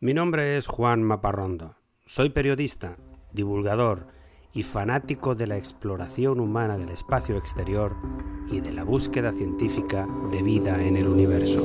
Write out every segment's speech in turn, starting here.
Mi nombre es Juan Maparrondo. Soy periodista, divulgador y fanático de la exploración humana del espacio exterior y de la búsqueda científica de vida en el universo.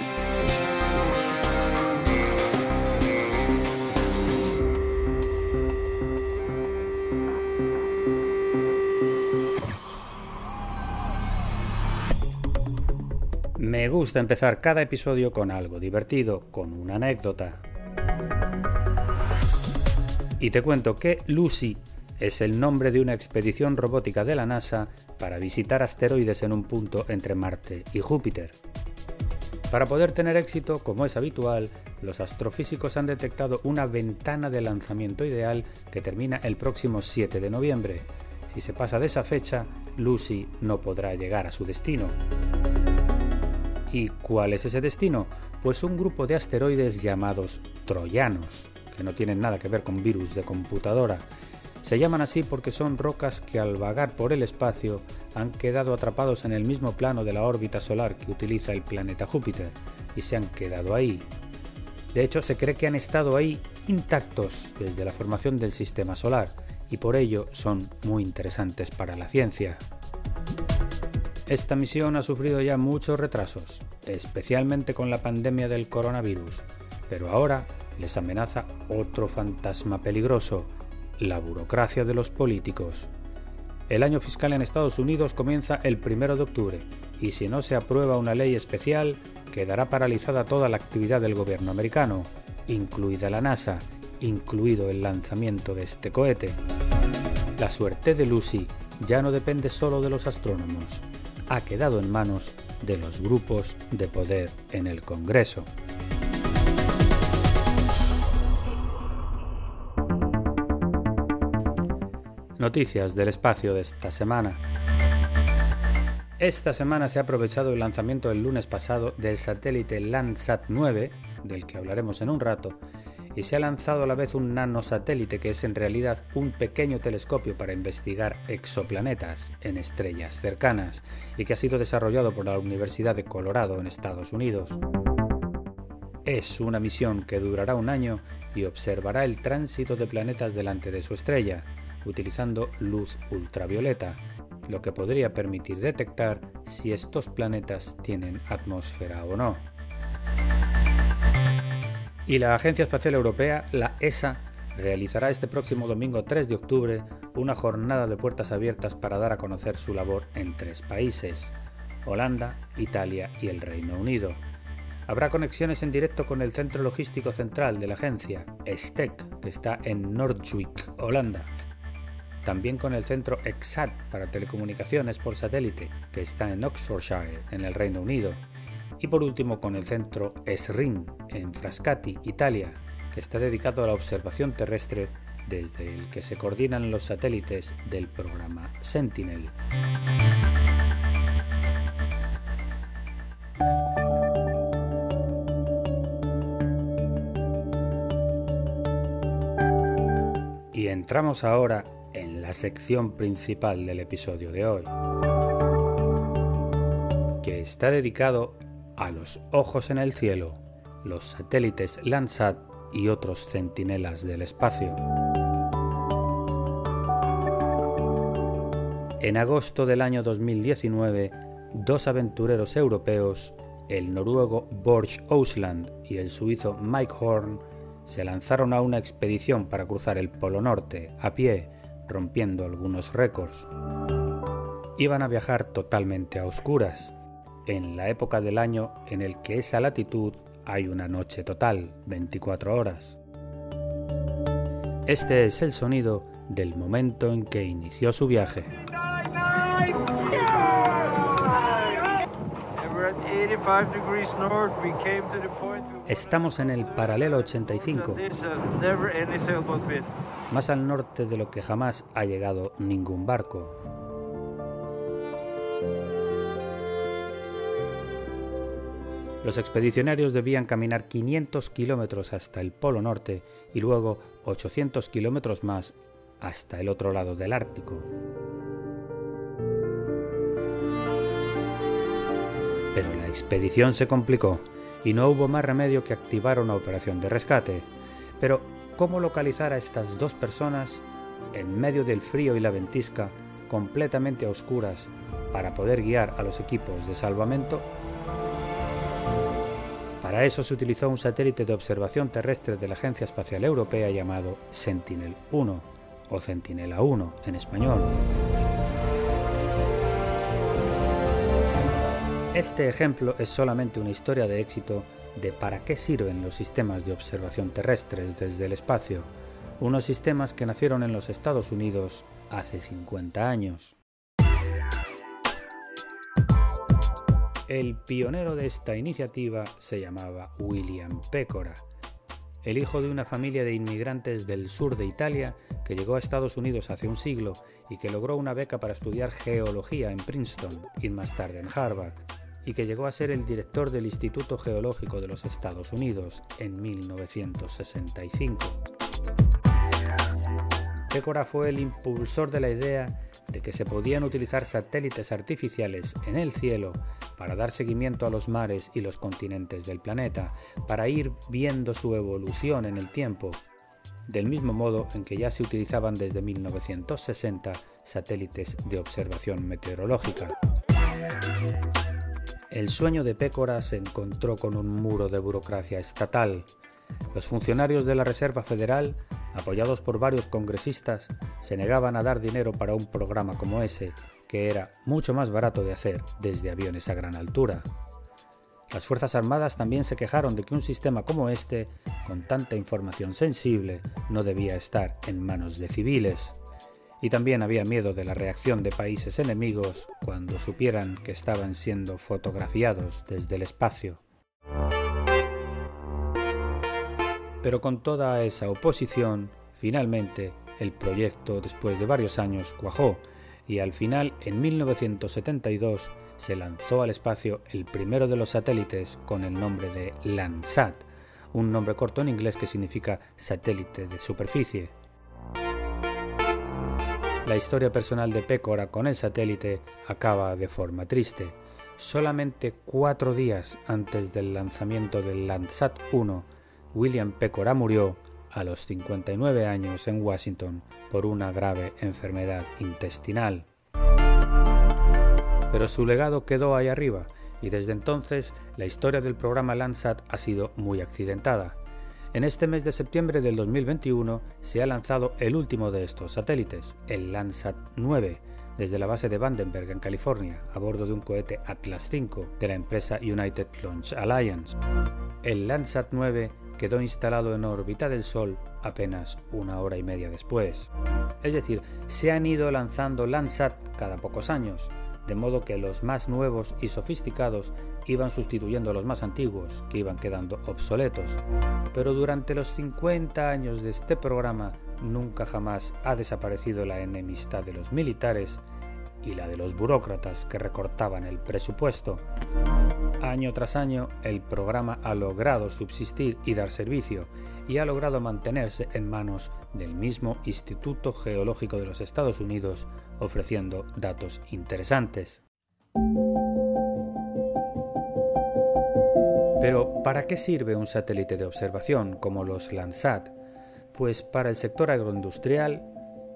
Me gusta empezar cada episodio con algo divertido, con una anécdota. Y te cuento que Lucy es el nombre de una expedición robótica de la NASA para visitar asteroides en un punto entre Marte y Júpiter. Para poder tener éxito, como es habitual, los astrofísicos han detectado una ventana de lanzamiento ideal que termina el próximo 7 de noviembre. Si se pasa de esa fecha, Lucy no podrá llegar a su destino. ¿Y cuál es ese destino? Pues un grupo de asteroides llamados troyanos, que no tienen nada que ver con virus de computadora. Se llaman así porque son rocas que al vagar por el espacio han quedado atrapados en el mismo plano de la órbita solar que utiliza el planeta Júpiter y se han quedado ahí. De hecho, se cree que han estado ahí intactos desde la formación del sistema solar y por ello son muy interesantes para la ciencia. Esta misión ha sufrido ya muchos retrasos, especialmente con la pandemia del coronavirus, pero ahora les amenaza otro fantasma peligroso, la burocracia de los políticos. El año fiscal en Estados Unidos comienza el 1 de octubre y si no se aprueba una ley especial, quedará paralizada toda la actividad del gobierno americano, incluida la NASA, incluido el lanzamiento de este cohete. La suerte de Lucy ya no depende solo de los astrónomos ha quedado en manos de los grupos de poder en el Congreso. Noticias del espacio de esta semana. Esta semana se ha aprovechado el lanzamiento el lunes pasado del satélite Landsat 9, del que hablaremos en un rato, y se ha lanzado a la vez un nanosatélite que es en realidad un pequeño telescopio para investigar exoplanetas en estrellas cercanas y que ha sido desarrollado por la Universidad de Colorado en Estados Unidos. Es una misión que durará un año y observará el tránsito de planetas delante de su estrella, utilizando luz ultravioleta, lo que podría permitir detectar si estos planetas tienen atmósfera o no. Y la Agencia Espacial Europea, la ESA, realizará este próximo domingo 3 de octubre una jornada de puertas abiertas para dar a conocer su labor en tres países, Holanda, Italia y el Reino Unido. Habrá conexiones en directo con el centro logístico central de la agencia, STEC, que está en Nordwijk, Holanda. También con el centro EXAT para telecomunicaciones por satélite, que está en Oxfordshire, en el Reino Unido y por último con el centro ESRIN en Frascati, Italia, que está dedicado a la observación terrestre desde el que se coordinan los satélites del programa Sentinel. Y entramos ahora en la sección principal del episodio de hoy, que está dedicado a los ojos en el cielo, los satélites Landsat y otros centinelas del espacio. En agosto del año 2019, dos aventureros europeos, el noruego Borch Ausland y el suizo Mike Horn, se lanzaron a una expedición para cruzar el Polo Norte a pie, rompiendo algunos récords. Iban a viajar totalmente a oscuras, en la época del año en el que esa latitud hay una noche total, 24 horas. Este es el sonido del momento en que inició su viaje. Estamos en el paralelo 85, más al norte de lo que jamás ha llegado ningún barco. Los expedicionarios debían caminar 500 kilómetros hasta el Polo Norte y luego 800 kilómetros más hasta el otro lado del Ártico. Pero la expedición se complicó y no hubo más remedio que activar una operación de rescate. Pero, ¿cómo localizar a estas dos personas en medio del frío y la ventisca, completamente a oscuras, para poder guiar a los equipos de salvamento? Para eso se utilizó un satélite de observación terrestre de la Agencia Espacial Europea llamado Sentinel-1 o Centinela-1 en español. Este ejemplo es solamente una historia de éxito de para qué sirven los sistemas de observación terrestres desde el espacio, unos sistemas que nacieron en los Estados Unidos hace 50 años. El pionero de esta iniciativa se llamaba William Pecora, el hijo de una familia de inmigrantes del sur de Italia que llegó a Estados Unidos hace un siglo y que logró una beca para estudiar geología en Princeton y más tarde en Harvard, y que llegó a ser el director del Instituto Geológico de los Estados Unidos en 1965. Pécora fue el impulsor de la idea de que se podían utilizar satélites artificiales en el cielo para dar seguimiento a los mares y los continentes del planeta, para ir viendo su evolución en el tiempo, del mismo modo en que ya se utilizaban desde 1960 satélites de observación meteorológica. El sueño de Pécora se encontró con un muro de burocracia estatal. Los funcionarios de la Reserva Federal, apoyados por varios congresistas, se negaban a dar dinero para un programa como ese, que era mucho más barato de hacer desde aviones a gran altura. Las Fuerzas Armadas también se quejaron de que un sistema como este, con tanta información sensible, no debía estar en manos de civiles. Y también había miedo de la reacción de países enemigos cuando supieran que estaban siendo fotografiados desde el espacio. Pero con toda esa oposición, finalmente el proyecto, después de varios años, cuajó y al final, en 1972, se lanzó al espacio el primero de los satélites con el nombre de Landsat, un nombre corto en inglés que significa satélite de superficie. La historia personal de Pécora con el satélite acaba de forma triste. Solamente cuatro días antes del lanzamiento del Landsat 1, William Pécora murió a los 59 años en Washington por una grave enfermedad intestinal. Pero su legado quedó ahí arriba y desde entonces la historia del programa Landsat ha sido muy accidentada. En este mes de septiembre del 2021 se ha lanzado el último de estos satélites, el Landsat 9, desde la base de Vandenberg en California, a bordo de un cohete Atlas V de la empresa United Launch Alliance. El Landsat 9 quedó instalado en órbita del Sol apenas una hora y media después. Es decir, se han ido lanzando Landsat cada pocos años, de modo que los más nuevos y sofisticados iban sustituyendo a los más antiguos, que iban quedando obsoletos. Pero durante los 50 años de este programa nunca jamás ha desaparecido la enemistad de los militares y la de los burócratas que recortaban el presupuesto. Año tras año, el programa ha logrado subsistir y dar servicio, y ha logrado mantenerse en manos del mismo Instituto Geológico de los Estados Unidos, ofreciendo datos interesantes. Pero, ¿para qué sirve un satélite de observación como los Landsat? Pues para el sector agroindustrial,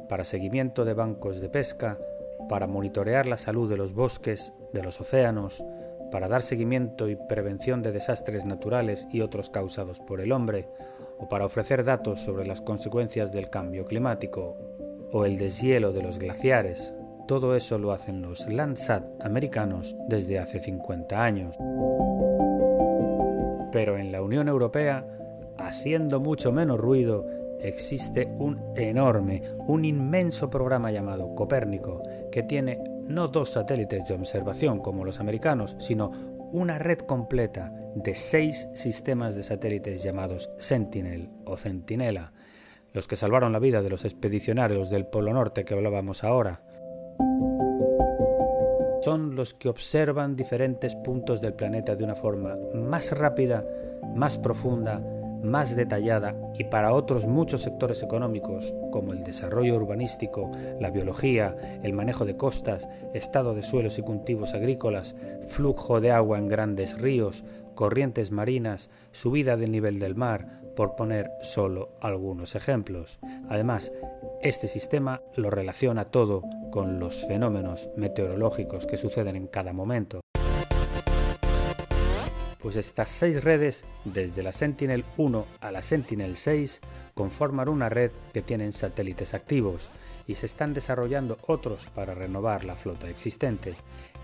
para seguimiento de bancos de pesca, para monitorear la salud de los bosques, de los océanos, para dar seguimiento y prevención de desastres naturales y otros causados por el hombre, o para ofrecer datos sobre las consecuencias del cambio climático o el deshielo de los glaciares. Todo eso lo hacen los Landsat americanos desde hace 50 años. Pero en la Unión Europea, haciendo mucho menos ruido, existe un enorme, un inmenso programa llamado Copérnico, que tiene no dos satélites de observación como los americanos, sino una red completa de seis sistemas de satélites llamados Sentinel o Centinela, los que salvaron la vida de los expedicionarios del Polo Norte que hablábamos ahora. Son los que observan diferentes puntos del planeta de una forma más rápida, más profunda, más detallada y para otros muchos sectores económicos como el desarrollo urbanístico, la biología, el manejo de costas, estado de suelos y cultivos agrícolas, flujo de agua en grandes ríos, corrientes marinas, subida del nivel del mar, por poner solo algunos ejemplos. Además, este sistema lo relaciona todo con los fenómenos meteorológicos que suceden en cada momento. Pues estas seis redes, desde la Sentinel 1 a la Sentinel 6, conforman una red que tienen satélites activos y se están desarrollando otros para renovar la flota existente.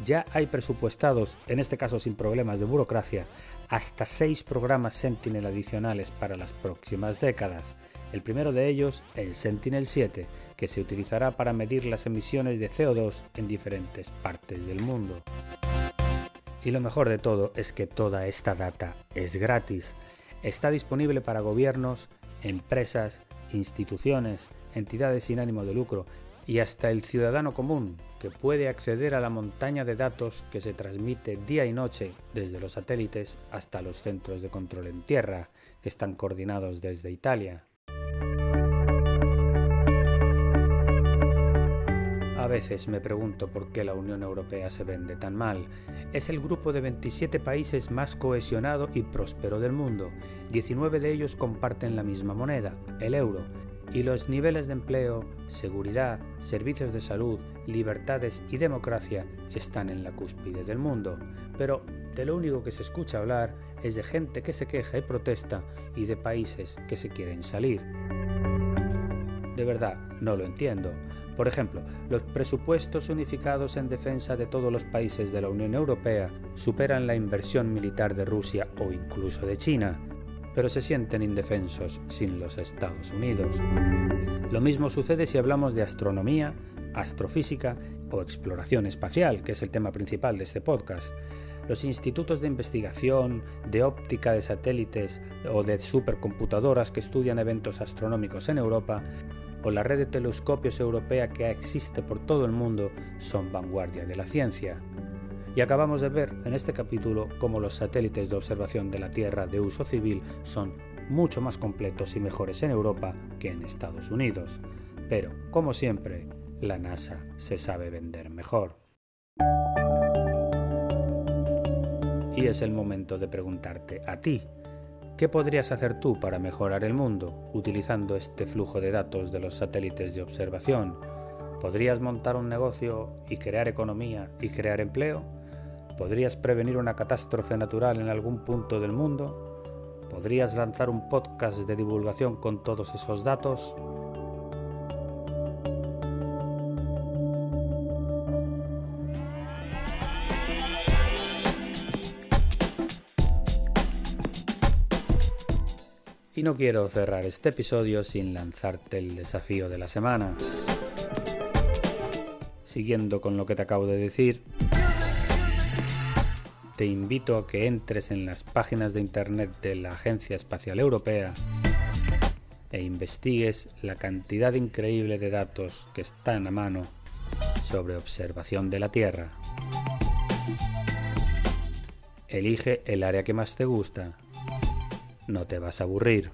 Ya hay presupuestados, en este caso sin problemas de burocracia, hasta seis programas Sentinel adicionales para las próximas décadas. El primero de ellos, el Sentinel 7, que se utilizará para medir las emisiones de CO2 en diferentes partes del mundo. Y lo mejor de todo es que toda esta data es gratis. Está disponible para gobiernos, empresas, instituciones, entidades sin ánimo de lucro y hasta el ciudadano común que puede acceder a la montaña de datos que se transmite día y noche desde los satélites hasta los centros de control en tierra que están coordinados desde Italia. Veces me pregunto por qué la Unión Europea se vende tan mal. Es el grupo de 27 países más cohesionado y próspero del mundo. 19 de ellos comparten la misma moneda, el euro, y los niveles de empleo, seguridad, servicios de salud, libertades y democracia están en la cúspide del mundo. Pero de lo único que se escucha hablar es de gente que se queja y protesta y de países que se quieren salir. De verdad, no lo entiendo. Por ejemplo, los presupuestos unificados en defensa de todos los países de la Unión Europea superan la inversión militar de Rusia o incluso de China, pero se sienten indefensos sin los Estados Unidos. Lo mismo sucede si hablamos de astronomía, astrofísica o exploración espacial, que es el tema principal de este podcast. Los institutos de investigación, de óptica de satélites o de supercomputadoras que estudian eventos astronómicos en Europa o la red de telescopios europea que existe por todo el mundo son vanguardia de la ciencia. Y acabamos de ver en este capítulo cómo los satélites de observación de la Tierra de uso civil son mucho más completos y mejores en Europa que en Estados Unidos. Pero, como siempre, la NASA se sabe vender mejor. Y es el momento de preguntarte a ti, ¿Qué podrías hacer tú para mejorar el mundo utilizando este flujo de datos de los satélites de observación? ¿Podrías montar un negocio y crear economía y crear empleo? ¿Podrías prevenir una catástrofe natural en algún punto del mundo? ¿Podrías lanzar un podcast de divulgación con todos esos datos? Y no quiero cerrar este episodio sin lanzarte el desafío de la semana. Siguiendo con lo que te acabo de decir, te invito a que entres en las páginas de Internet de la Agencia Espacial Europea e investigues la cantidad increíble de datos que están a mano sobre observación de la Tierra. Elige el área que más te gusta no te vas a aburrir.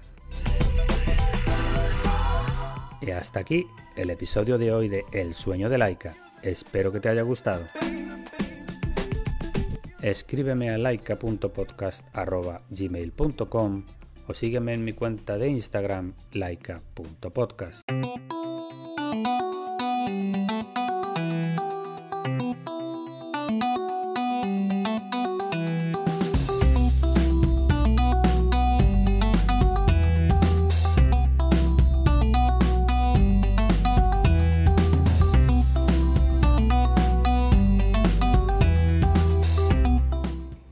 Y hasta aquí el episodio de hoy de El sueño de Laika. Espero que te haya gustado. Escríbeme a laika.podcast.gmail.com o sígueme en mi cuenta de Instagram laika.podcast.